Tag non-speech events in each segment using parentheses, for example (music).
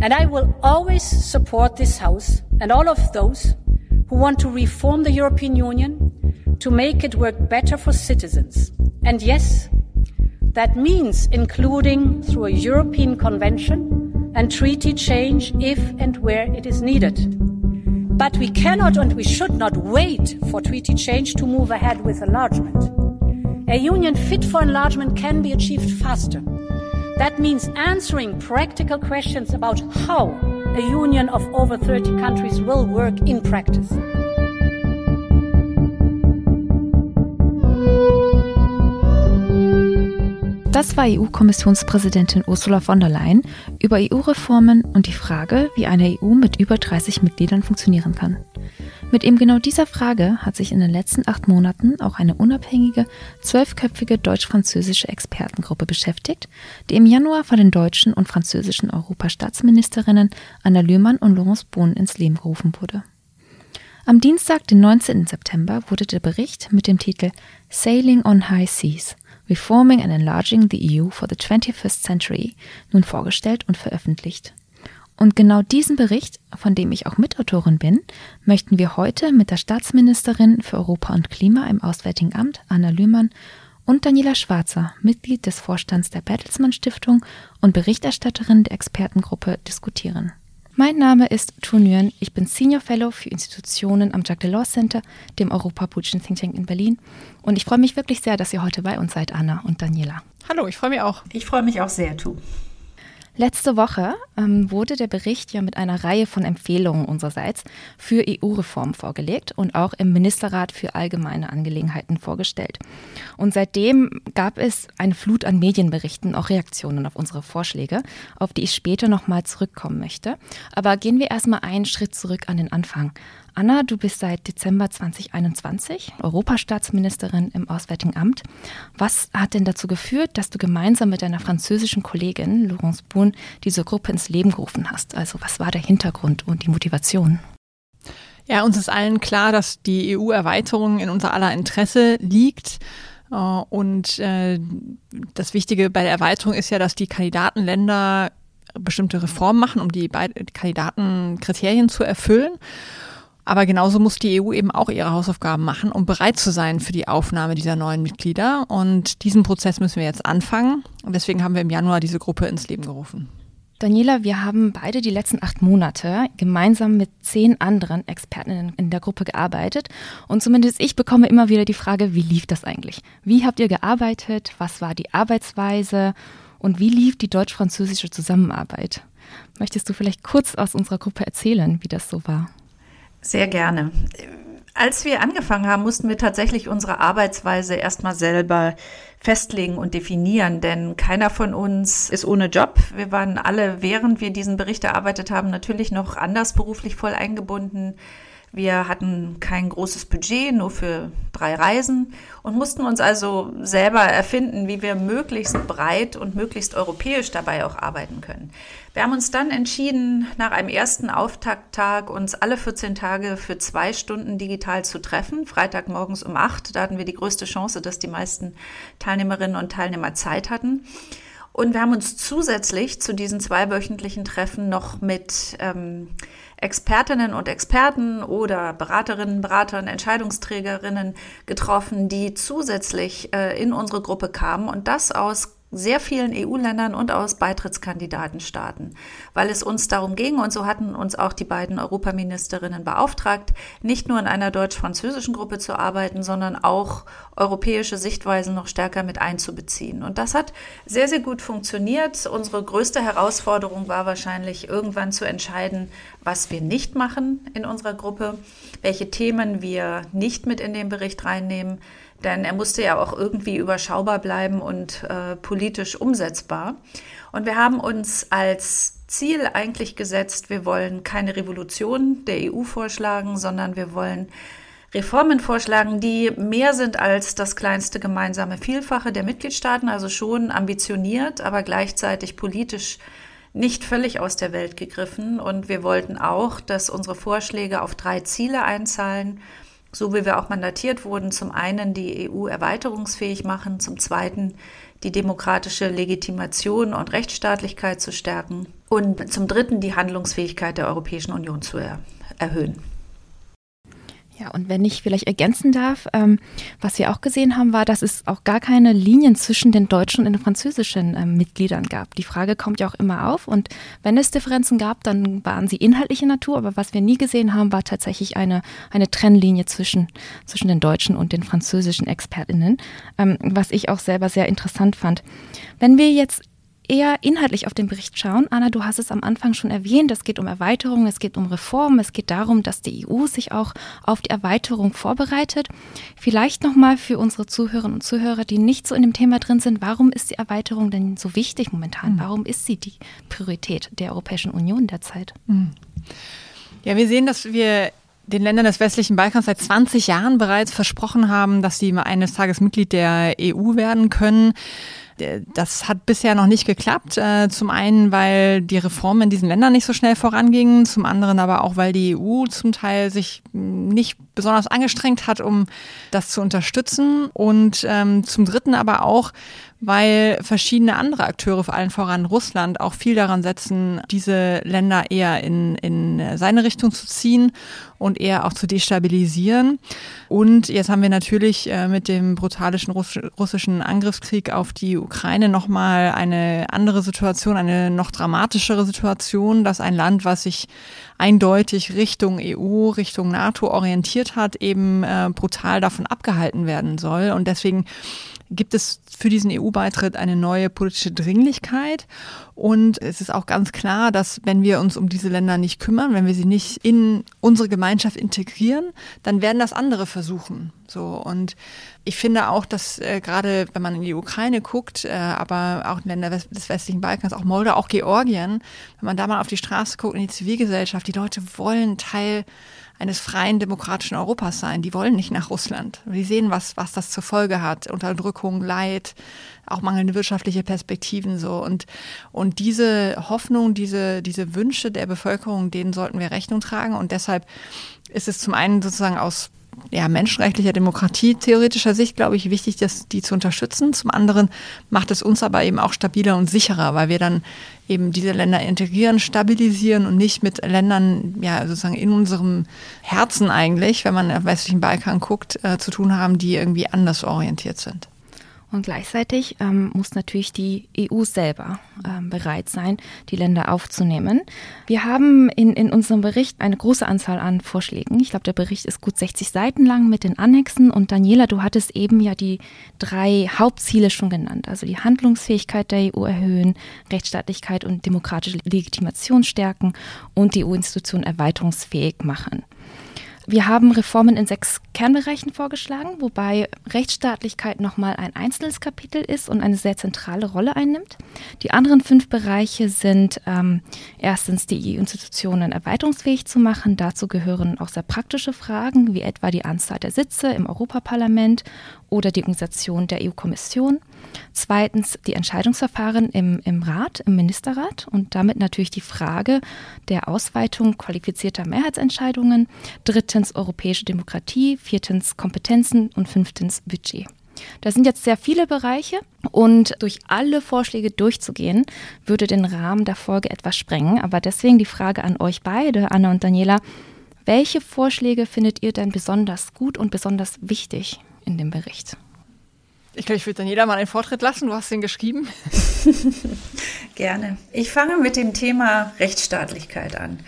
And I will always support this House and all of those who want to reform the European Union to make it work better for citizens. And yes, that means including through a European Convention and treaty change if and where it is needed. But we cannot and we should not wait for treaty change to move ahead with enlargement. A union fit for enlargement can be achieved faster. That means answering practical questions about how a union of over 30 countries will work in practice. Das war EU-Kommissionspräsidentin Ursula von der Leyen über EU-Reformen und die Frage, wie eine EU mit über 30 Mitgliedern funktionieren kann. Mit eben genau dieser Frage hat sich in den letzten acht Monaten auch eine unabhängige, zwölfköpfige deutsch-französische Expertengruppe beschäftigt, die im Januar von den deutschen und französischen Europastaatsministerinnen Anna Lühmann und Laurence Bohn ins Leben gerufen wurde. Am Dienstag, den 19. September, wurde der Bericht mit dem Titel Sailing on High Seas – Reforming and Enlarging the EU for the 21st Century nun vorgestellt und veröffentlicht. Und genau diesen Bericht, von dem ich auch Mitautorin bin, möchten wir heute mit der Staatsministerin für Europa und Klima im Auswärtigen Amt, Anna Lühmann, und Daniela Schwarzer, Mitglied des Vorstands der Bertelsmann Stiftung und Berichterstatterin der Expertengruppe, diskutieren. Mein Name ist Tu Nguyen. Ich bin Senior Fellow für Institutionen am Jacques Delors Center, dem europapolitischen Think Tank in Berlin. Und ich freue mich wirklich sehr, dass ihr heute bei uns seid, Anna und Daniela. Hallo, ich freue mich auch. Ich freue mich auch sehr, Tu. Letzte Woche ähm, wurde der Bericht ja mit einer Reihe von Empfehlungen unsererseits für EU-Reform vorgelegt und auch im Ministerrat für allgemeine Angelegenheiten vorgestellt. Und seitdem gab es eine Flut an Medienberichten, auch Reaktionen auf unsere Vorschläge, auf die ich später nochmal zurückkommen möchte. Aber gehen wir erstmal einen Schritt zurück an den Anfang. Anna, du bist seit Dezember 2021 Europastaatsministerin im Auswärtigen Amt. Was hat denn dazu geführt, dass du gemeinsam mit deiner französischen Kollegin Laurence Bohn diese Gruppe ins Leben gerufen hast? Also was war der Hintergrund und die Motivation? Ja, uns ist allen klar, dass die EU-Erweiterung in unser aller Interesse liegt. Äh, und äh, das Wichtige bei der Erweiterung ist ja, dass die Kandidatenländer bestimmte Reformen machen, um die Kandidatenkriterien zu erfüllen. Aber genauso muss die EU eben auch ihre Hausaufgaben machen, um bereit zu sein für die Aufnahme dieser neuen Mitglieder. Und diesen Prozess müssen wir jetzt anfangen. Und deswegen haben wir im Januar diese Gruppe ins Leben gerufen. Daniela, wir haben beide die letzten acht Monate gemeinsam mit zehn anderen Experten in der Gruppe gearbeitet. Und zumindest ich bekomme immer wieder die Frage, wie lief das eigentlich? Wie habt ihr gearbeitet? Was war die Arbeitsweise? Und wie lief die deutsch-französische Zusammenarbeit? Möchtest du vielleicht kurz aus unserer Gruppe erzählen, wie das so war? Sehr gerne. Als wir angefangen haben, mussten wir tatsächlich unsere Arbeitsweise erstmal selber festlegen und definieren, denn keiner von uns ist ohne Job. Wir waren alle, während wir diesen Bericht erarbeitet haben, natürlich noch anders beruflich voll eingebunden. Wir hatten kein großes Budget, nur für drei Reisen und mussten uns also selber erfinden, wie wir möglichst breit und möglichst europäisch dabei auch arbeiten können. Wir haben uns dann entschieden, nach einem ersten Auftakttag uns alle 14 Tage für zwei Stunden digital zu treffen. Freitagmorgens um acht. Da hatten wir die größte Chance, dass die meisten Teilnehmerinnen und Teilnehmer Zeit hatten. Und wir haben uns zusätzlich zu diesen zweiwöchentlichen Treffen noch mit ähm, Expertinnen und Experten oder Beraterinnen, Beratern, Entscheidungsträgerinnen getroffen, die zusätzlich äh, in unsere Gruppe kamen und das aus sehr vielen EU-Ländern und aus Beitrittskandidatenstaaten, weil es uns darum ging, und so hatten uns auch die beiden Europaministerinnen beauftragt, nicht nur in einer deutsch-französischen Gruppe zu arbeiten, sondern auch europäische Sichtweisen noch stärker mit einzubeziehen. Und das hat sehr, sehr gut funktioniert. Unsere größte Herausforderung war wahrscheinlich irgendwann zu entscheiden, was wir nicht machen in unserer Gruppe, welche Themen wir nicht mit in den Bericht reinnehmen denn er musste ja auch irgendwie überschaubar bleiben und äh, politisch umsetzbar. Und wir haben uns als Ziel eigentlich gesetzt, wir wollen keine Revolution der EU vorschlagen, sondern wir wollen Reformen vorschlagen, die mehr sind als das kleinste gemeinsame Vielfache der Mitgliedstaaten, also schon ambitioniert, aber gleichzeitig politisch nicht völlig aus der Welt gegriffen. Und wir wollten auch, dass unsere Vorschläge auf drei Ziele einzahlen so wie wir auch mandatiert wurden, zum einen die EU erweiterungsfähig machen, zum zweiten die demokratische Legitimation und Rechtsstaatlichkeit zu stärken und zum Dritten die Handlungsfähigkeit der Europäischen Union zu er erhöhen. Ja, und wenn ich vielleicht ergänzen darf, ähm, was wir auch gesehen haben, war, dass es auch gar keine Linien zwischen den deutschen und den französischen ähm, Mitgliedern gab. Die Frage kommt ja auch immer auf und wenn es Differenzen gab, dann waren sie inhaltlicher Natur, aber was wir nie gesehen haben, war tatsächlich eine, eine Trennlinie zwischen, zwischen den deutschen und den französischen ExpertInnen, ähm, was ich auch selber sehr interessant fand. Wenn wir jetzt eher inhaltlich auf den Bericht schauen. Anna, du hast es am Anfang schon erwähnt, es geht um Erweiterung, es geht um Reformen, es geht darum, dass die EU sich auch auf die Erweiterung vorbereitet. Vielleicht nochmal für unsere Zuhörerinnen und Zuhörer, die nicht so in dem Thema drin sind, warum ist die Erweiterung denn so wichtig momentan? Mhm. Warum ist sie die Priorität der Europäischen Union derzeit? Mhm. Ja, wir sehen, dass wir den Ländern des westlichen Balkans seit 20 Jahren bereits versprochen haben, dass sie eines Tages Mitglied der EU werden können. Das hat bisher noch nicht geklappt. Äh, zum einen, weil die Reformen in diesen Ländern nicht so schnell vorangingen, zum anderen aber auch, weil die EU zum Teil sich nicht besonders angestrengt hat, um das zu unterstützen und ähm, zum dritten aber auch, weil verschiedene andere Akteure, vor allem voran Russland, auch viel daran setzen, diese Länder eher in, in seine Richtung zu ziehen und eher auch zu destabilisieren. Und jetzt haben wir natürlich äh, mit dem brutalischen russischen Angriffskrieg auf die Ukraine nochmal eine andere Situation, eine noch dramatischere Situation, dass ein Land, was sich eindeutig Richtung EU, Richtung NATO orientiert hat, eben äh, brutal davon abgehalten werden soll. Und deswegen gibt es für diesen EU-Beitritt eine neue politische Dringlichkeit. Und es ist auch ganz klar, dass wenn wir uns um diese Länder nicht kümmern, wenn wir sie nicht in unsere Gemeinschaft integrieren, dann werden das andere versuchen. So und ich finde auch, dass äh, gerade wenn man in die Ukraine guckt, äh, aber auch in Länder des westlichen Balkans, auch Moldau, auch Georgien, wenn man da mal auf die Straße guckt in die Zivilgesellschaft, die Leute wollen Teil eines freien demokratischen Europas sein. Die wollen nicht nach Russland. Die sehen, was, was das zur Folge hat. Unterdrückung, Leid, auch mangelnde wirtschaftliche Perspektiven so. Und, und diese Hoffnung, diese, diese Wünsche der Bevölkerung, denen sollten wir Rechnung tragen. Und deshalb ist es zum einen sozusagen aus ja, menschenrechtlicher Demokratie theoretischer Sicht, glaube ich, wichtig, das, die zu unterstützen. Zum anderen macht es uns aber eben auch stabiler und sicherer, weil wir dann eben diese Länder integrieren, stabilisieren und nicht mit Ländern, ja, sozusagen in unserem Herzen eigentlich, wenn man auf westlichen Balkan guckt, äh, zu tun haben, die irgendwie anders orientiert sind. Und gleichzeitig ähm, muss natürlich die EU selber ähm, bereit sein, die Länder aufzunehmen. Wir haben in, in unserem Bericht eine große Anzahl an Vorschlägen. Ich glaube, der Bericht ist gut 60 Seiten lang mit den Annexen. Und Daniela, du hattest eben ja die drei Hauptziele schon genannt. Also die Handlungsfähigkeit der EU erhöhen, Rechtsstaatlichkeit und demokratische Legitimation stärken und die EU-Institutionen erweiterungsfähig machen. Wir haben Reformen in sechs Kernbereichen vorgeschlagen, wobei Rechtsstaatlichkeit nochmal ein einzelnes Kapitel ist und eine sehr zentrale Rolle einnimmt. Die anderen fünf Bereiche sind ähm, erstens die EU-Institutionen erweiterungsfähig zu machen. Dazu gehören auch sehr praktische Fragen, wie etwa die Anzahl der Sitze im Europaparlament oder die Organisation der EU-Kommission. Zweitens die Entscheidungsverfahren im, im Rat, im Ministerrat und damit natürlich die Frage der Ausweitung qualifizierter Mehrheitsentscheidungen. Drittens europäische Demokratie, viertens Kompetenzen und fünftens Budget. Das sind jetzt sehr viele Bereiche und durch alle Vorschläge durchzugehen, würde den Rahmen der Folge etwas sprengen. Aber deswegen die Frage an euch beide, Anna und Daniela, welche Vorschläge findet ihr denn besonders gut und besonders wichtig in dem Bericht? Ich glaube, ich würde dann jeder mal einen Vortritt lassen. Du hast den geschrieben. (laughs) Gerne. Ich fange mit dem Thema Rechtsstaatlichkeit an.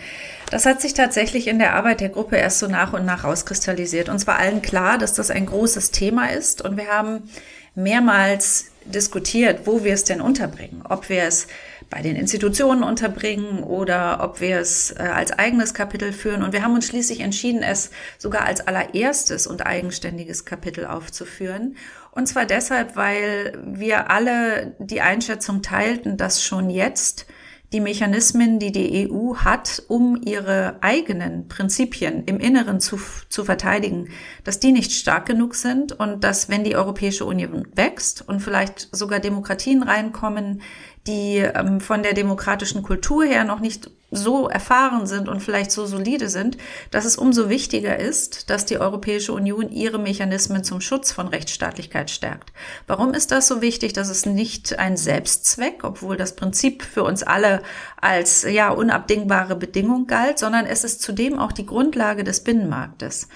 Das hat sich tatsächlich in der Arbeit der Gruppe erst so nach und nach rauskristallisiert. Uns war allen klar, dass das ein großes Thema ist und wir haben mehrmals diskutiert, wo wir es denn unterbringen. Ob wir es bei den Institutionen unterbringen oder ob wir es äh, als eigenes Kapitel führen. Und wir haben uns schließlich entschieden, es sogar als allererstes und eigenständiges Kapitel aufzuführen. Und zwar deshalb, weil wir alle die Einschätzung teilten, dass schon jetzt die Mechanismen, die die EU hat, um ihre eigenen Prinzipien im Inneren zu, zu verteidigen, dass die nicht stark genug sind und dass, wenn die Europäische Union wächst und vielleicht sogar Demokratien reinkommen, die ähm, von der demokratischen Kultur her noch nicht so erfahren sind und vielleicht so solide sind, dass es umso wichtiger ist, dass die Europäische Union ihre Mechanismen zum Schutz von Rechtsstaatlichkeit stärkt. Warum ist das so wichtig? Das ist nicht ein Selbstzweck, obwohl das Prinzip für uns alle als ja unabdingbare Bedingung galt, sondern es ist zudem auch die Grundlage des Binnenmarktes.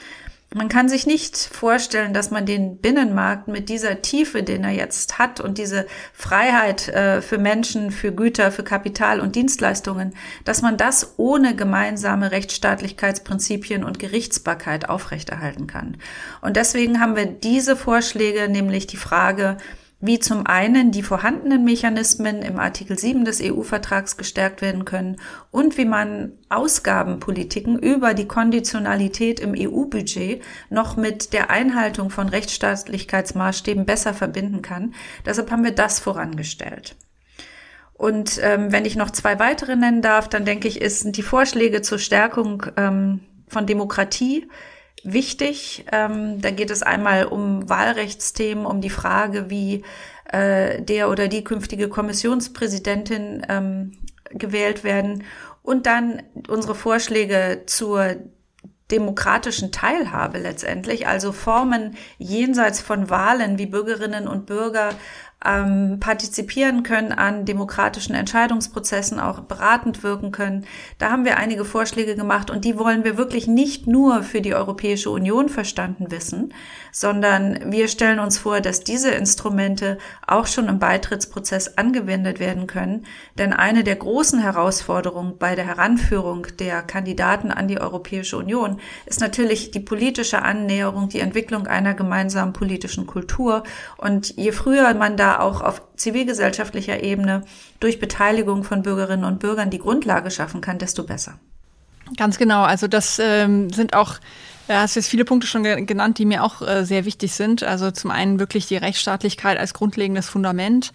Man kann sich nicht vorstellen, dass man den Binnenmarkt mit dieser Tiefe, den er jetzt hat und diese Freiheit äh, für Menschen, für Güter, für Kapital und Dienstleistungen, dass man das ohne gemeinsame Rechtsstaatlichkeitsprinzipien und Gerichtsbarkeit aufrechterhalten kann. Und deswegen haben wir diese Vorschläge, nämlich die Frage, wie zum einen die vorhandenen Mechanismen im Artikel 7 des EU-Vertrags gestärkt werden können und wie man Ausgabenpolitiken über die Konditionalität im EU-Budget noch mit der Einhaltung von Rechtsstaatlichkeitsmaßstäben besser verbinden kann. Deshalb haben wir das vorangestellt. Und ähm, wenn ich noch zwei weitere nennen darf, dann denke ich, ist die Vorschläge zur Stärkung ähm, von Demokratie wichtig. Ähm, da geht es einmal um Wahlrechtsthemen, um die Frage, wie äh, der oder die künftige Kommissionspräsidentin ähm, gewählt werden. Und dann unsere Vorschläge zur demokratischen Teilhabe letztendlich, also Formen jenseits von Wahlen, wie Bürgerinnen und Bürger ähm, partizipieren können an demokratischen Entscheidungsprozessen, auch beratend wirken können. Da haben wir einige Vorschläge gemacht und die wollen wir wirklich nicht nur für die Europäische Union verstanden wissen, sondern wir stellen uns vor, dass diese Instrumente auch schon im Beitrittsprozess angewendet werden können. Denn eine der großen Herausforderungen bei der Heranführung der Kandidaten an die Europäische Union ist natürlich die politische Annäherung, die Entwicklung einer gemeinsamen politischen Kultur. Und je früher man da auch auf zivilgesellschaftlicher Ebene durch Beteiligung von Bürgerinnen und Bürgern die Grundlage schaffen kann, desto besser. Ganz genau. Also das ähm, sind auch ja, hast jetzt viele Punkte schon genannt, die mir auch äh, sehr wichtig sind. Also zum einen wirklich die Rechtsstaatlichkeit als grundlegendes Fundament.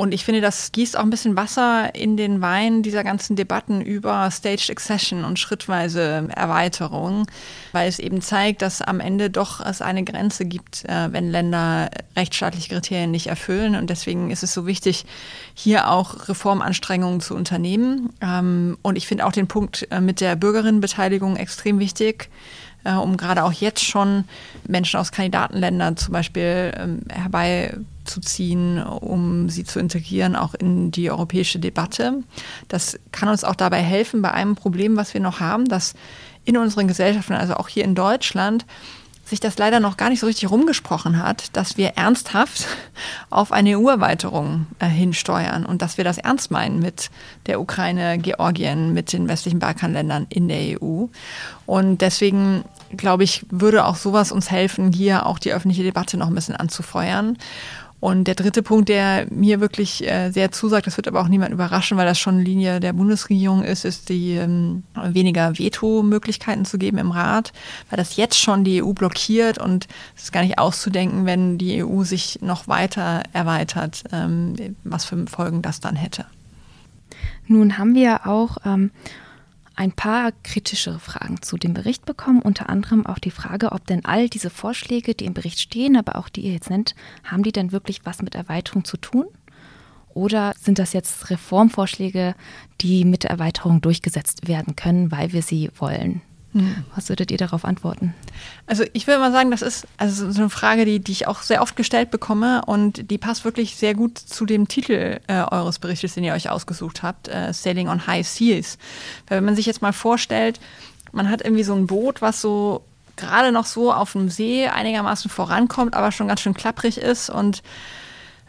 Und ich finde, das gießt auch ein bisschen Wasser in den Wein dieser ganzen Debatten über Staged Accession und schrittweise Erweiterung, weil es eben zeigt, dass am Ende doch es eine Grenze gibt, äh, wenn Länder rechtsstaatliche Kriterien nicht erfüllen. Und deswegen ist es so wichtig, hier auch Reformanstrengungen zu unternehmen. Ähm, und ich finde auch den Punkt äh, mit der Bürgerinnenbeteiligung extrem wichtig äh, um gerade auch jetzt schon Menschen aus Kandidatenländern zum Beispiel ähm, herbeizuziehen, um sie zu integrieren, auch in die europäische Debatte. Das kann uns auch dabei helfen bei einem Problem, was wir noch haben, dass in unseren Gesellschaften, also auch hier in Deutschland, sich das leider noch gar nicht so richtig rumgesprochen hat, dass wir ernsthaft (laughs) auf eine EU-Erweiterung äh, hinsteuern und dass wir das ernst meinen mit der Ukraine, Georgien, mit den westlichen Balkanländern in der EU. Und deswegen glaube ich, würde auch sowas uns helfen, hier auch die öffentliche Debatte noch ein bisschen anzufeuern. Und der dritte Punkt, der mir wirklich äh, sehr zusagt, das wird aber auch niemand überraschen, weil das schon Linie der Bundesregierung ist, ist die ähm, weniger Veto-Möglichkeiten zu geben im Rat, weil das jetzt schon die EU blockiert und es ist gar nicht auszudenken, wenn die EU sich noch weiter erweitert, ähm, was für Folgen das dann hätte. Nun haben wir auch ähm, ein paar kritischere Fragen zu dem Bericht bekommen, unter anderem auch die Frage, ob denn all diese Vorschläge, die im Bericht stehen, aber auch die ihr jetzt nennt, haben die denn wirklich was mit Erweiterung zu tun? Oder sind das jetzt Reformvorschläge, die mit der Erweiterung durchgesetzt werden können, weil wir sie wollen? Hm. Was würdet ihr darauf antworten? Also ich würde mal sagen, das ist also so eine Frage, die, die ich auch sehr oft gestellt bekomme und die passt wirklich sehr gut zu dem Titel äh, eures Berichtes, den ihr euch ausgesucht habt, äh, Sailing on High Seas. Weil wenn man sich jetzt mal vorstellt, man hat irgendwie so ein Boot, was so gerade noch so auf dem See einigermaßen vorankommt, aber schon ganz schön klapprig ist und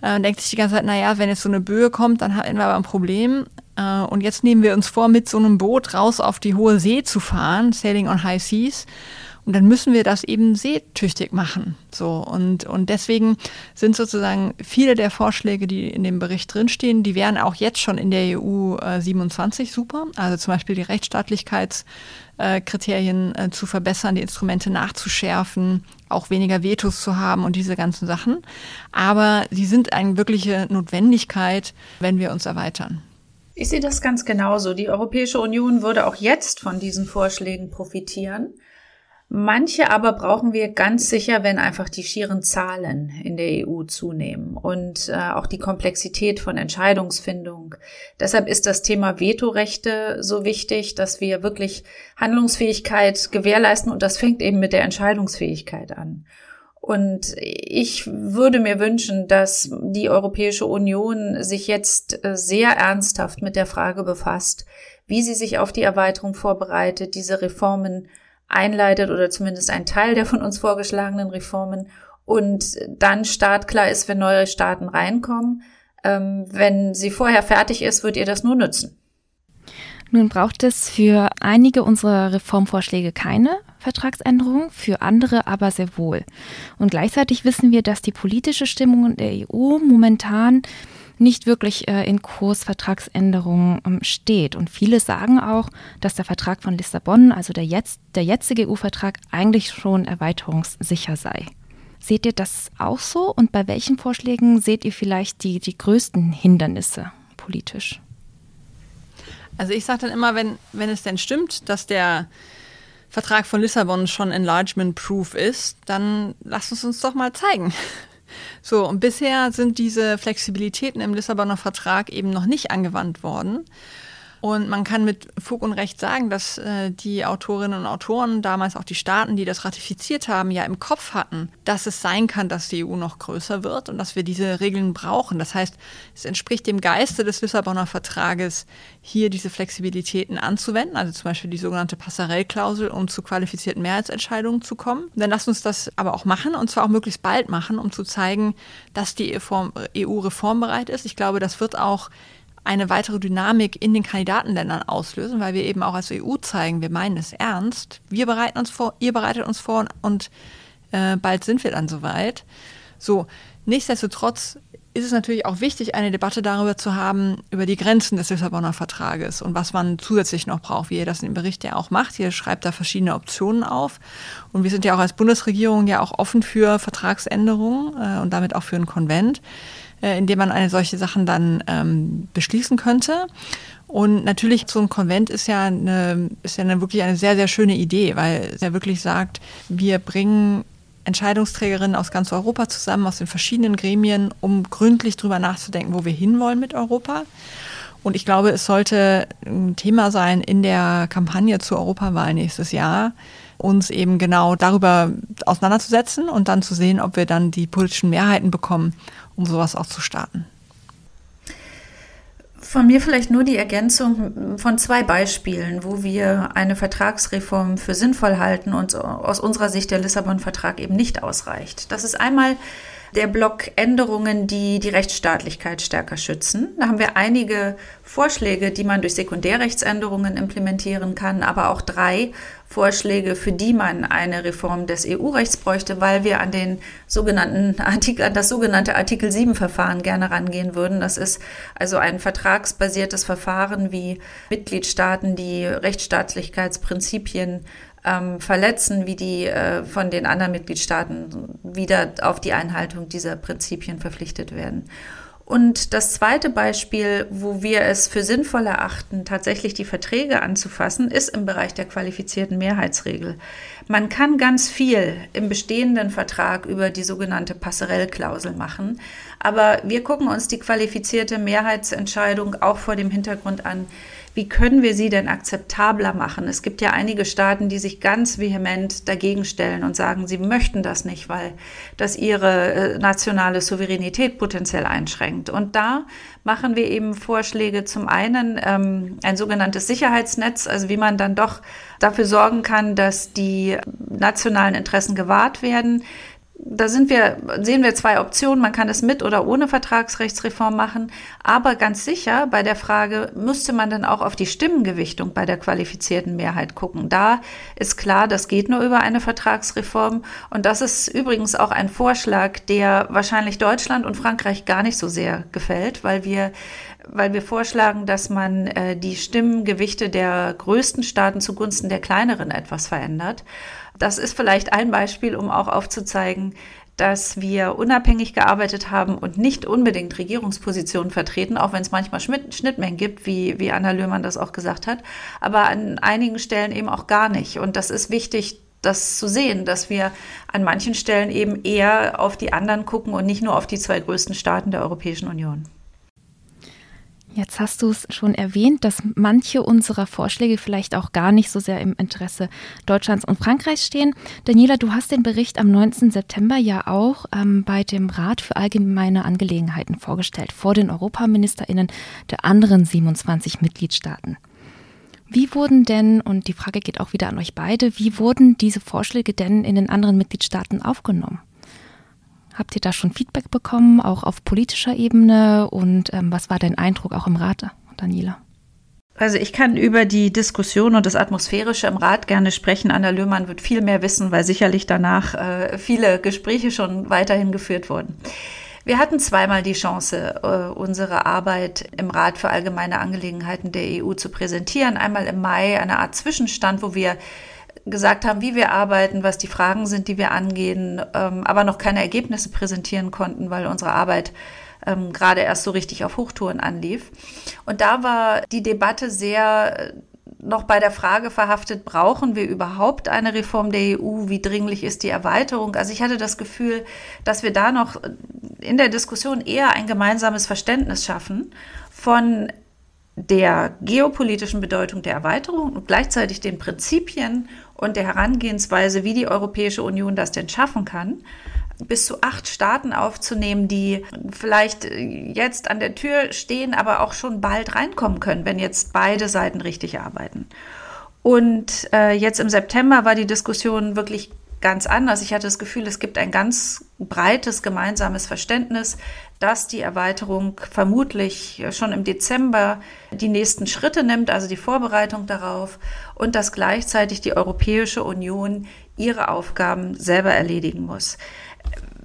äh, denkt sich die ganze Zeit, naja, wenn jetzt so eine Böe kommt, dann haben wir aber ein Problem. Äh, und jetzt nehmen wir uns vor, mit so einem Boot raus auf die hohe See zu fahren, Sailing on High Seas. Und dann müssen wir das eben seetüchtig machen. So. Und, und deswegen sind sozusagen viele der Vorschläge, die in dem Bericht drinstehen, die wären auch jetzt schon in der EU äh, 27 super. Also zum Beispiel die Rechtsstaatlichkeitskriterien äh, zu verbessern, die Instrumente nachzuschärfen, auch weniger Vetos zu haben und diese ganzen Sachen. Aber sie sind eine wirkliche Notwendigkeit, wenn wir uns erweitern. Ich sehe das ganz genauso. Die Europäische Union würde auch jetzt von diesen Vorschlägen profitieren. Manche aber brauchen wir ganz sicher, wenn einfach die schieren Zahlen in der EU zunehmen und äh, auch die Komplexität von Entscheidungsfindung. Deshalb ist das Thema Vetorechte so wichtig, dass wir wirklich Handlungsfähigkeit gewährleisten und das fängt eben mit der Entscheidungsfähigkeit an. Und ich würde mir wünschen, dass die Europäische Union sich jetzt äh, sehr ernsthaft mit der Frage befasst, wie sie sich auf die Erweiterung vorbereitet, diese Reformen einleitet oder zumindest ein Teil der von uns vorgeschlagenen Reformen und dann startklar ist, wenn neue Staaten reinkommen. Ähm, wenn sie vorher fertig ist, wird ihr das nur nützen. Nun braucht es für einige unserer Reformvorschläge keine Vertragsänderung, für andere aber sehr wohl. Und gleichzeitig wissen wir, dass die politische Stimmung in der EU momentan nicht wirklich äh, in Kurs Vertragsänderungen ähm, steht. Und viele sagen auch, dass der Vertrag von Lissabon, also der, jetzt, der jetzige EU-Vertrag, eigentlich schon erweiterungssicher sei. Seht ihr das auch so? Und bei welchen Vorschlägen seht ihr vielleicht die, die größten Hindernisse politisch? Also ich sage dann immer, wenn, wenn es denn stimmt, dass der Vertrag von Lissabon schon enlargement-proof ist, dann lasst es uns doch mal zeigen. (laughs) So, und bisher sind diese Flexibilitäten im Lissabonner Vertrag eben noch nicht angewandt worden. Und man kann mit Fug und Recht sagen, dass äh, die Autorinnen und Autoren, damals auch die Staaten, die das ratifiziert haben, ja im Kopf hatten, dass es sein kann, dass die EU noch größer wird und dass wir diese Regeln brauchen. Das heißt, es entspricht dem Geiste des Lissabonner Vertrages, hier diese Flexibilitäten anzuwenden, also zum Beispiel die sogenannte Passerellklausel, um zu qualifizierten Mehrheitsentscheidungen zu kommen. Dann lasst uns das aber auch machen und zwar auch möglichst bald machen, um zu zeigen, dass die EU reformbereit ist. Ich glaube, das wird auch eine weitere Dynamik in den Kandidatenländern auslösen, weil wir eben auch als EU zeigen, wir meinen es ernst. Wir bereiten uns vor, ihr bereitet uns vor und äh, bald sind wir dann soweit. So, nichtsdestotrotz ist es natürlich auch wichtig, eine Debatte darüber zu haben, über die Grenzen des Lissabonner Vertrages und was man zusätzlich noch braucht, wie ihr das im Bericht ja auch macht. Ihr schreibt da verschiedene Optionen auf. Und wir sind ja auch als Bundesregierung ja auch offen für Vertragsänderungen äh, und damit auch für einen Konvent äh, in dem man eine solche Sachen dann ähm, beschließen könnte. Und natürlich, so ein Konvent ist ja, eine, ist ja eine, wirklich eine sehr, sehr schöne Idee, weil es ja wirklich sagt, wir bringen Entscheidungsträgerinnen aus ganz Europa zusammen, aus den verschiedenen Gremien, um gründlich drüber nachzudenken, wo wir hinwollen mit Europa. Und ich glaube, es sollte ein Thema sein in der Kampagne zur Europawahl nächstes Jahr, uns eben genau darüber auseinanderzusetzen und dann zu sehen, ob wir dann die politischen Mehrheiten bekommen, um sowas auch zu starten. Von mir vielleicht nur die Ergänzung von zwei Beispielen, wo wir eine Vertragsreform für sinnvoll halten und aus unserer Sicht der Lissabon-Vertrag eben nicht ausreicht. Das ist einmal der Block Änderungen, die die Rechtsstaatlichkeit stärker schützen. Da haben wir einige Vorschläge, die man durch Sekundärrechtsänderungen implementieren kann, aber auch drei Vorschläge, für die man eine Reform des EU-Rechts bräuchte, weil wir an den sogenannten (laughs) Artikel, an das sogenannte Artikel 7 Verfahren gerne rangehen würden. Das ist also ein vertragsbasiertes Verfahren, wie Mitgliedstaaten die Rechtsstaatlichkeitsprinzipien ähm, verletzen, wie die äh, von den anderen Mitgliedstaaten wieder auf die Einhaltung dieser Prinzipien verpflichtet werden. Und das zweite Beispiel, wo wir es für sinnvoll erachten, tatsächlich die Verträge anzufassen, ist im Bereich der qualifizierten Mehrheitsregel. Man kann ganz viel im bestehenden Vertrag über die sogenannte Passerellklausel machen, aber wir gucken uns die qualifizierte Mehrheitsentscheidung auch vor dem Hintergrund an, wie können wir sie denn akzeptabler machen? Es gibt ja einige Staaten, die sich ganz vehement dagegen stellen und sagen, sie möchten das nicht, weil das ihre äh, nationale Souveränität potenziell einschränkt. Und da machen wir eben Vorschläge zum einen ähm, ein sogenanntes Sicherheitsnetz, also wie man dann doch dafür sorgen kann, dass die nationalen Interessen gewahrt werden da sind wir, sehen wir zwei Optionen. Man kann es mit oder ohne Vertragsrechtsreform machen. Aber ganz sicher bei der Frage, müsste man dann auch auf die Stimmengewichtung bei der qualifizierten Mehrheit gucken. Da ist klar, das geht nur über eine Vertragsreform. Und das ist übrigens auch ein Vorschlag, der wahrscheinlich Deutschland und Frankreich gar nicht so sehr gefällt, weil wir weil wir vorschlagen, dass man äh, die Stimmengewichte der größten Staaten zugunsten der kleineren etwas verändert. Das ist vielleicht ein Beispiel, um auch aufzuzeigen, dass wir unabhängig gearbeitet haben und nicht unbedingt Regierungspositionen vertreten, auch wenn es manchmal Schnittmengen gibt, wie, wie Anna Löhmann das auch gesagt hat, aber an einigen Stellen eben auch gar nicht. Und das ist wichtig, das zu sehen, dass wir an manchen Stellen eben eher auf die anderen gucken und nicht nur auf die zwei größten Staaten der Europäischen Union. Jetzt hast du es schon erwähnt, dass manche unserer Vorschläge vielleicht auch gar nicht so sehr im Interesse Deutschlands und Frankreichs stehen. Daniela, du hast den Bericht am 19. September ja auch ähm, bei dem Rat für allgemeine Angelegenheiten vorgestellt, vor den Europaministerinnen der anderen 27 Mitgliedstaaten. Wie wurden denn, und die Frage geht auch wieder an euch beide, wie wurden diese Vorschläge denn in den anderen Mitgliedstaaten aufgenommen? Habt ihr da schon Feedback bekommen, auch auf politischer Ebene? Und ähm, was war dein Eindruck auch im Rat, Daniela? Also ich kann über die Diskussion und das Atmosphärische im Rat gerne sprechen. Anna Löhmann wird viel mehr wissen, weil sicherlich danach äh, viele Gespräche schon weiterhin geführt wurden. Wir hatten zweimal die Chance, äh, unsere Arbeit im Rat für allgemeine Angelegenheiten der EU zu präsentieren. Einmal im Mai eine Art Zwischenstand, wo wir gesagt haben, wie wir arbeiten, was die Fragen sind, die wir angehen, ähm, aber noch keine Ergebnisse präsentieren konnten, weil unsere Arbeit ähm, gerade erst so richtig auf Hochtouren anlief. Und da war die Debatte sehr äh, noch bei der Frage verhaftet, brauchen wir überhaupt eine Reform der EU? Wie dringlich ist die Erweiterung? Also ich hatte das Gefühl, dass wir da noch in der Diskussion eher ein gemeinsames Verständnis schaffen von der geopolitischen Bedeutung der Erweiterung und gleichzeitig den Prinzipien und der Herangehensweise, wie die Europäische Union das denn schaffen kann, bis zu acht Staaten aufzunehmen, die vielleicht jetzt an der Tür stehen, aber auch schon bald reinkommen können, wenn jetzt beide Seiten richtig arbeiten. Und äh, jetzt im September war die Diskussion wirklich ganz anders. Ich hatte das Gefühl, es gibt ein ganz breites gemeinsames Verständnis, dass die Erweiterung vermutlich schon im Dezember die nächsten Schritte nimmt, also die Vorbereitung darauf, und dass gleichzeitig die Europäische Union ihre Aufgaben selber erledigen muss.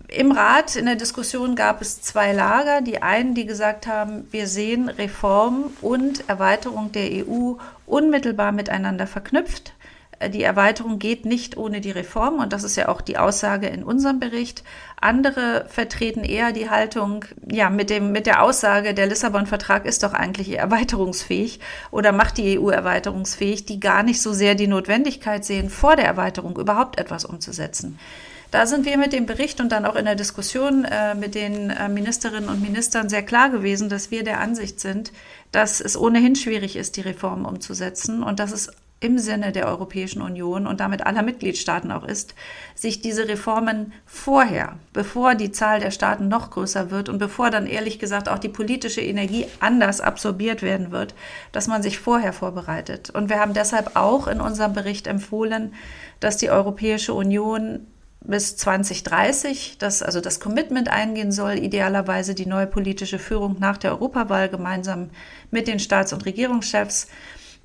Im Rat in der Diskussion gab es zwei Lager. Die einen, die gesagt haben, wir sehen Reform und Erweiterung der EU unmittelbar miteinander verknüpft. Die Erweiterung geht nicht ohne die Reform und das ist ja auch die Aussage in unserem Bericht. Andere vertreten eher die Haltung, ja, mit dem, mit der Aussage, der Lissabon-Vertrag ist doch eigentlich erweiterungsfähig oder macht die EU erweiterungsfähig, die gar nicht so sehr die Notwendigkeit sehen, vor der Erweiterung überhaupt etwas umzusetzen. Da sind wir mit dem Bericht und dann auch in der Diskussion äh, mit den äh, Ministerinnen und Ministern sehr klar gewesen, dass wir der Ansicht sind, dass es ohnehin schwierig ist, die Reformen umzusetzen und dass es im Sinne der Europäischen Union und damit aller Mitgliedstaaten auch ist, sich diese Reformen vorher, bevor die Zahl der Staaten noch größer wird und bevor dann ehrlich gesagt auch die politische Energie anders absorbiert werden wird, dass man sich vorher vorbereitet. Und wir haben deshalb auch in unserem Bericht empfohlen, dass die Europäische Union bis 2030, das, also das Commitment eingehen soll, idealerweise die neue politische Führung nach der Europawahl gemeinsam mit den Staats- und Regierungschefs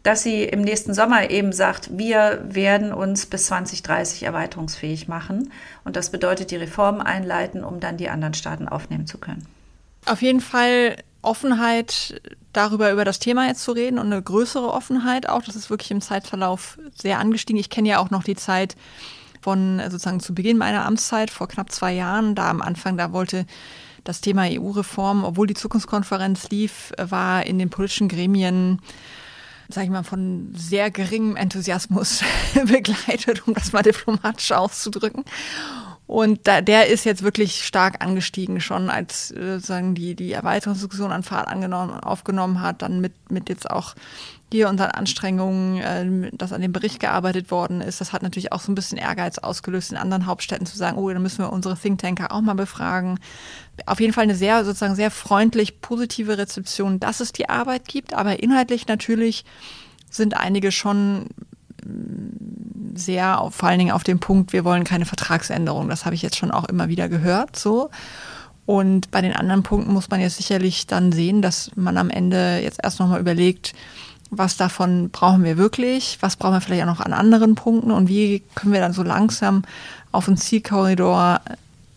dass sie im nächsten Sommer eben sagt, wir werden uns bis 2030 erweiterungsfähig machen. Und das bedeutet die Reformen einleiten, um dann die anderen Staaten aufnehmen zu können. Auf jeden Fall Offenheit darüber, über das Thema jetzt zu reden und eine größere Offenheit auch. Das ist wirklich im Zeitverlauf sehr angestiegen. Ich kenne ja auch noch die Zeit von sozusagen zu Beginn meiner Amtszeit vor knapp zwei Jahren. Da am Anfang, da wollte das Thema EU-Reform, obwohl die Zukunftskonferenz lief, war in den politischen Gremien sage ich mal, von sehr geringem Enthusiasmus (laughs) begleitet, um das mal diplomatisch auszudrücken. Und da, der ist jetzt wirklich stark angestiegen, schon als äh, sagen die, die Erweiterungsdiskussion an Fahrt angenommen, aufgenommen hat, dann mit, mit jetzt auch hier unseren Anstrengungen, äh, dass an dem Bericht gearbeitet worden ist. Das hat natürlich auch so ein bisschen Ehrgeiz ausgelöst, in anderen Hauptstädten zu sagen, oh, dann müssen wir unsere Thinktanker auch mal befragen. Auf jeden Fall eine sehr, sozusagen sehr freundlich, positive Rezeption, dass es die Arbeit gibt, aber inhaltlich natürlich sind einige schon mm, sehr, vor allen Dingen auf dem Punkt, wir wollen keine Vertragsänderung. Das habe ich jetzt schon auch immer wieder gehört, so. Und bei den anderen Punkten muss man jetzt sicherlich dann sehen, dass man am Ende jetzt erst nochmal überlegt, was davon brauchen wir wirklich, was brauchen wir vielleicht auch noch an anderen Punkten und wie können wir dann so langsam auf einen Zielkorridor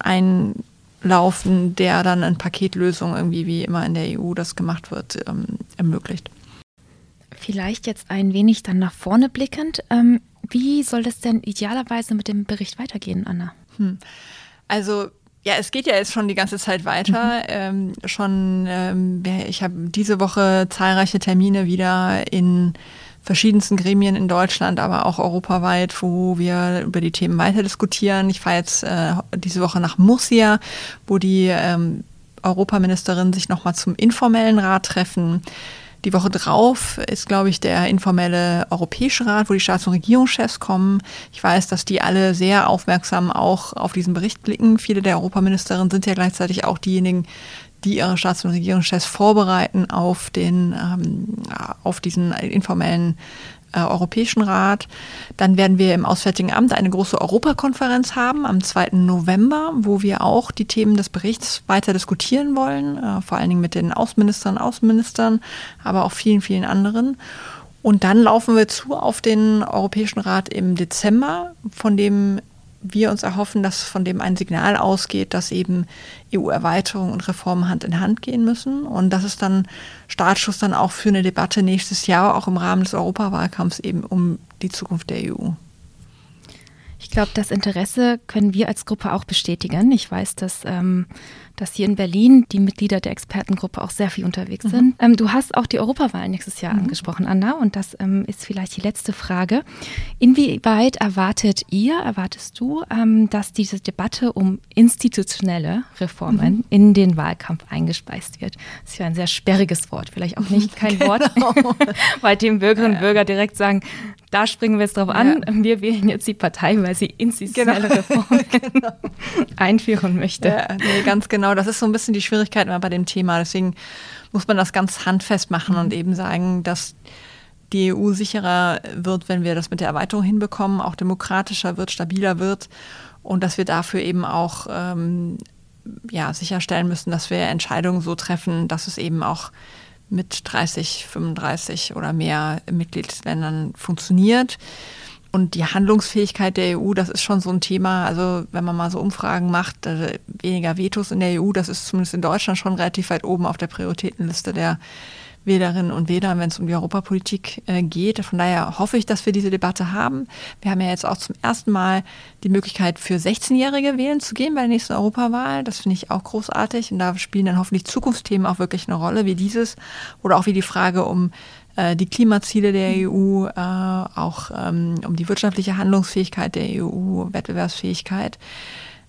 einlaufen, der dann eine Paketlösung irgendwie wie immer in der EU das gemacht wird, ähm, ermöglicht. Vielleicht jetzt ein wenig dann nach vorne blickend. Ähm, wie soll das denn idealerweise mit dem Bericht weitergehen, Anna? Hm. Also ja, es geht ja jetzt schon die ganze Zeit weiter. Mhm. Ähm, schon, ähm, ich habe diese Woche zahlreiche Termine wieder in verschiedensten Gremien in Deutschland, aber auch europaweit, wo wir über die Themen weiter diskutieren. Ich fahre jetzt äh, diese Woche nach Murcia, wo die ähm, Europaministerinnen sich nochmal zum informellen Rat treffen. Die Woche drauf ist, glaube ich, der informelle Europäische Rat, wo die Staats- und Regierungschefs kommen. Ich weiß, dass die alle sehr aufmerksam auch auf diesen Bericht blicken. Viele der Europaministerinnen sind ja gleichzeitig auch diejenigen, die ihre Staats- und Regierungschefs vorbereiten auf den, ähm, auf diesen informellen äh, Europäischen Rat. Dann werden wir im Auswärtigen Amt eine große Europakonferenz haben am 2. November, wo wir auch die Themen des Berichts weiter diskutieren wollen, äh, vor allen Dingen mit den Außenministern, Außenministern, aber auch vielen, vielen anderen. Und dann laufen wir zu auf den Europäischen Rat im Dezember, von dem wir uns erhoffen, dass von dem ein Signal ausgeht, dass eben EU-Erweiterung und Reformen Hand in Hand gehen müssen. Und das ist dann Startschuss dann auch für eine Debatte nächstes Jahr, auch im Rahmen des Europawahlkampfs eben um die Zukunft der EU. Ich glaube, das Interesse können wir als Gruppe auch bestätigen. Ich weiß, dass, ähm, dass hier in Berlin die Mitglieder der Expertengruppe auch sehr viel unterwegs mhm. sind. Ähm, du hast auch die Europawahl nächstes Jahr mhm. angesprochen, Anna, und das ähm, ist vielleicht die letzte Frage. Inwieweit erwartet ihr, erwartest du, ähm, dass diese Debatte um institutionelle Reformen mhm. in den Wahlkampf eingespeist wird? Das ist ja ein sehr sperriges Wort, vielleicht auch nicht kein (laughs) genau. Wort, (laughs) bei dem Bürgerinnen und Bürger direkt sagen, da springen wir jetzt drauf an. Ja. Wir wählen jetzt die Partei, weil sie institutionelle genau. Reformen (laughs) genau. einführen möchte. Ja, nee, ganz genau. Das ist so ein bisschen die Schwierigkeit immer bei dem Thema. Deswegen muss man das ganz handfest machen mhm. und eben sagen, dass die EU sicherer wird, wenn wir das mit der Erweiterung hinbekommen, auch demokratischer wird, stabiler wird und dass wir dafür eben auch ähm, ja, sicherstellen müssen, dass wir Entscheidungen so treffen, dass es eben auch mit 30, 35 oder mehr Mitgliedsländern funktioniert. Und die Handlungsfähigkeit der EU, das ist schon so ein Thema. Also wenn man mal so Umfragen macht, äh, weniger Vetos in der EU, das ist zumindest in Deutschland schon relativ weit oben auf der Prioritätenliste der Wählerinnen und Wähler, wenn es um die Europapolitik äh, geht. Von daher hoffe ich, dass wir diese Debatte haben. Wir haben ja jetzt auch zum ersten Mal die Möglichkeit für 16-Jährige wählen zu gehen bei der nächsten Europawahl. Das finde ich auch großartig. Und da spielen dann hoffentlich Zukunftsthemen auch wirklich eine Rolle, wie dieses oder auch wie die Frage um äh, die Klimaziele der EU, äh, auch ähm, um die wirtschaftliche Handlungsfähigkeit der EU, Wettbewerbsfähigkeit.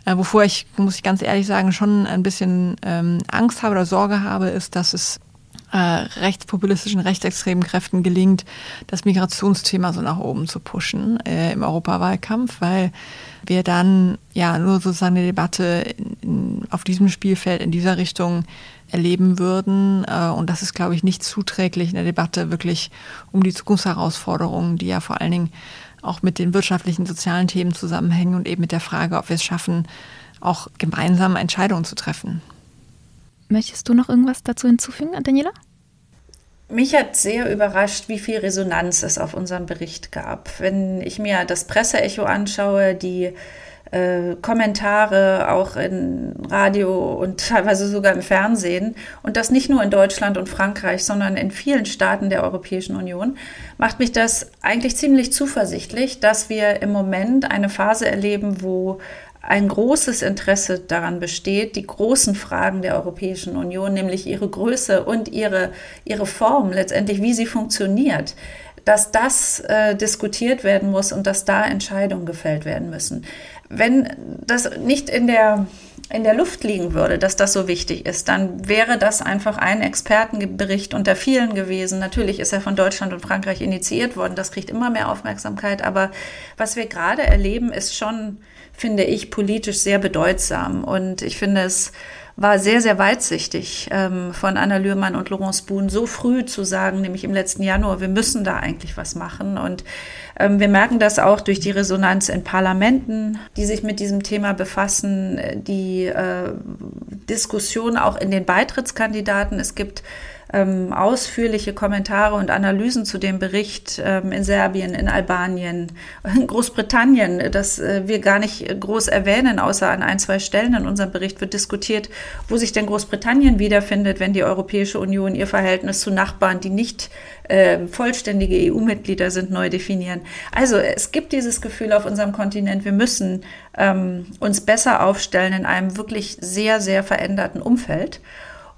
Äh, wovor ich, muss ich ganz ehrlich sagen, schon ein bisschen ähm, Angst habe oder Sorge habe, ist, dass es äh, rechtspopulistischen, rechtsextremen Kräften gelingt, das Migrationsthema so nach oben zu pushen äh, im Europawahlkampf, weil wir dann ja nur sozusagen eine Debatte in, in, auf diesem Spielfeld in dieser Richtung erleben würden. Äh, und das ist, glaube ich, nicht zuträglich in der Debatte wirklich um die Zukunftsherausforderungen, die ja vor allen Dingen auch mit den wirtschaftlichen, sozialen Themen zusammenhängen und eben mit der Frage, ob wir es schaffen, auch gemeinsam Entscheidungen zu treffen. Möchtest du noch irgendwas dazu hinzufügen, Daniela? Mich hat sehr überrascht, wie viel Resonanz es auf unseren Bericht gab. Wenn ich mir das Presseecho anschaue, die äh, Kommentare auch in Radio und teilweise sogar im Fernsehen und das nicht nur in Deutschland und Frankreich, sondern in vielen Staaten der Europäischen Union, macht mich das eigentlich ziemlich zuversichtlich, dass wir im Moment eine Phase erleben, wo ein großes Interesse daran besteht, die großen Fragen der Europäischen Union, nämlich ihre Größe und ihre, ihre Form, letztendlich wie sie funktioniert, dass das äh, diskutiert werden muss und dass da Entscheidungen gefällt werden müssen. Wenn das nicht in der, in der Luft liegen würde, dass das so wichtig ist, dann wäre das einfach ein Expertenbericht unter vielen gewesen. Natürlich ist er von Deutschland und Frankreich initiiert worden, das kriegt immer mehr Aufmerksamkeit, aber was wir gerade erleben, ist schon finde ich politisch sehr bedeutsam. Und ich finde es war sehr, sehr weitsichtig ähm, von Anna Lührmann und Laurence Boone so früh zu sagen, nämlich im letzten Januar, wir müssen da eigentlich was machen. Und ähm, wir merken das auch durch die Resonanz in Parlamenten, die sich mit diesem Thema befassen, die äh, Diskussion auch in den Beitrittskandidaten. Es gibt ähm, ausführliche Kommentare und Analysen zu dem Bericht ähm, in Serbien, in Albanien, in Großbritannien, das äh, wir gar nicht groß erwähnen, außer an ein, zwei Stellen in unserem Bericht wird diskutiert, wo sich denn Großbritannien wiederfindet, wenn die Europäische Union ihr Verhältnis zu Nachbarn, die nicht äh, vollständige EU-Mitglieder sind, neu definieren. Also es gibt dieses Gefühl auf unserem Kontinent, wir müssen ähm, uns besser aufstellen in einem wirklich sehr, sehr veränderten Umfeld.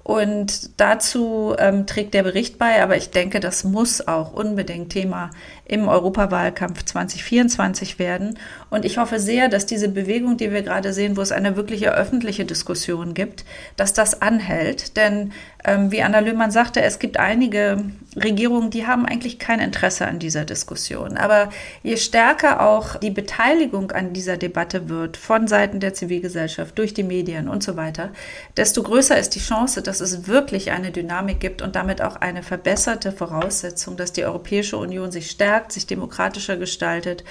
Und dazu ähm, trägt der Bericht bei, aber ich denke, das muss auch unbedingt Thema im Europawahlkampf 2024 werden. Und ich hoffe sehr, dass diese Bewegung, die wir gerade sehen, wo es eine wirkliche öffentliche Diskussion gibt, dass das anhält. Denn ähm, wie Anna Löhmann sagte, es gibt einige Regierungen, die haben eigentlich kein Interesse an dieser Diskussion. Aber je stärker auch die Beteiligung an dieser Debatte wird von Seiten der Zivilgesellschaft, durch die Medien und so weiter, desto größer ist die Chance, dass es wirklich eine Dynamik gibt und damit auch eine verbesserte Voraussetzung, dass die Europäische Union sich stärkt, sich demokratischer gestaltet,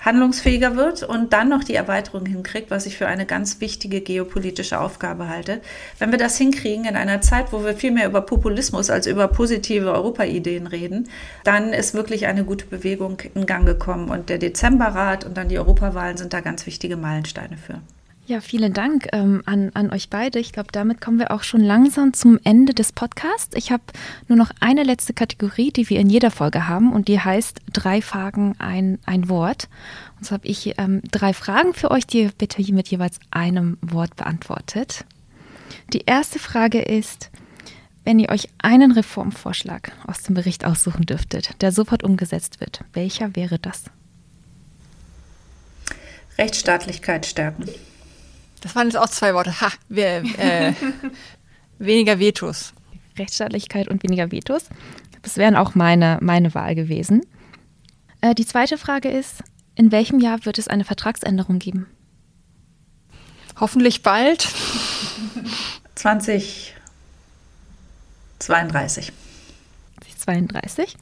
handlungsfähiger wird und dann noch die Erweiterung hinkriegt, was ich für eine ganz wichtige geopolitische Aufgabe halte. Wenn wir das hinkriegen in einer Zeit, wo wir viel mehr über Populismus als über positive Europaideen reden, dann ist wirklich eine gute Bewegung in Gang gekommen und der Dezemberrat und dann die Europawahlen sind da ganz wichtige Meilensteine für. Ja, vielen Dank ähm, an, an euch beide. Ich glaube, damit kommen wir auch schon langsam zum Ende des Podcasts. Ich habe nur noch eine letzte Kategorie, die wir in jeder Folge haben und die heißt drei Fragen, ein, ein Wort. Und so habe ich ähm, drei Fragen für euch, die ihr bitte mit jeweils einem Wort beantwortet. Die erste Frage ist, wenn ihr euch einen Reformvorschlag aus dem Bericht aussuchen dürftet, der sofort umgesetzt wird, welcher wäre das? Rechtsstaatlichkeit stärken. Das waren jetzt auch zwei Worte. Ha, wir, äh, (laughs) weniger Vetos. Rechtsstaatlichkeit und weniger Vetos. Das wären auch meine, meine Wahl gewesen. Äh, die zweite Frage ist, in welchem Jahr wird es eine Vertragsänderung geben? Hoffentlich bald. 2032. 2032.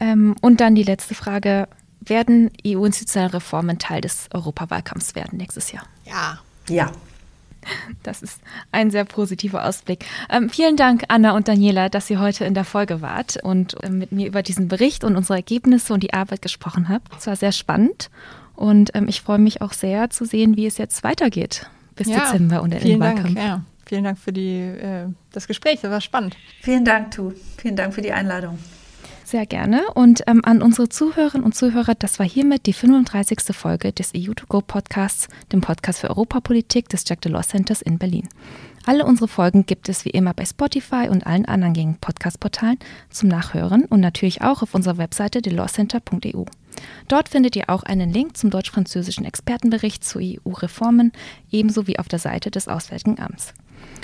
Ähm, und dann die letzte Frage. Werden EU-institutionelle Reformen Teil des Europawahlkampfs werden nächstes Jahr? Ja. Ja. Das ist ein sehr positiver Ausblick. Ähm, vielen Dank, Anna und Daniela, dass ihr heute in der Folge wart und äh, mit mir über diesen Bericht und unsere Ergebnisse und die Arbeit gesprochen habt. Es war sehr spannend und ähm, ich freue mich auch sehr zu sehen, wie es jetzt weitergeht bis ja, Dezember und den Wahlkampf. Dank, ja. Vielen Dank für die, äh, das Gespräch, das war spannend. Vielen Dank, Tu. Vielen Dank für die Einladung. Sehr gerne. Und ähm, an unsere Zuhörerinnen und Zuhörer, das war hiermit die 35. Folge des EU2Go Podcasts, dem Podcast für Europapolitik des Jack Delors Centers in Berlin. Alle unsere Folgen gibt es wie immer bei Spotify und allen anderen gängigen Podcast-Portalen zum Nachhören und natürlich auch auf unserer Webseite delawcenter.eu. Dort findet ihr auch einen Link zum deutsch-französischen Expertenbericht zu EU-Reformen, ebenso wie auf der Seite des Auswärtigen Amts.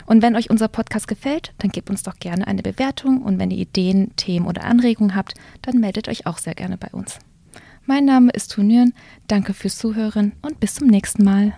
Und wenn euch unser Podcast gefällt, dann gebt uns doch gerne eine Bewertung und wenn ihr Ideen, Themen oder Anregungen habt, dann meldet euch auch sehr gerne bei uns. Mein Name ist Tunüren, danke fürs Zuhören und bis zum nächsten Mal.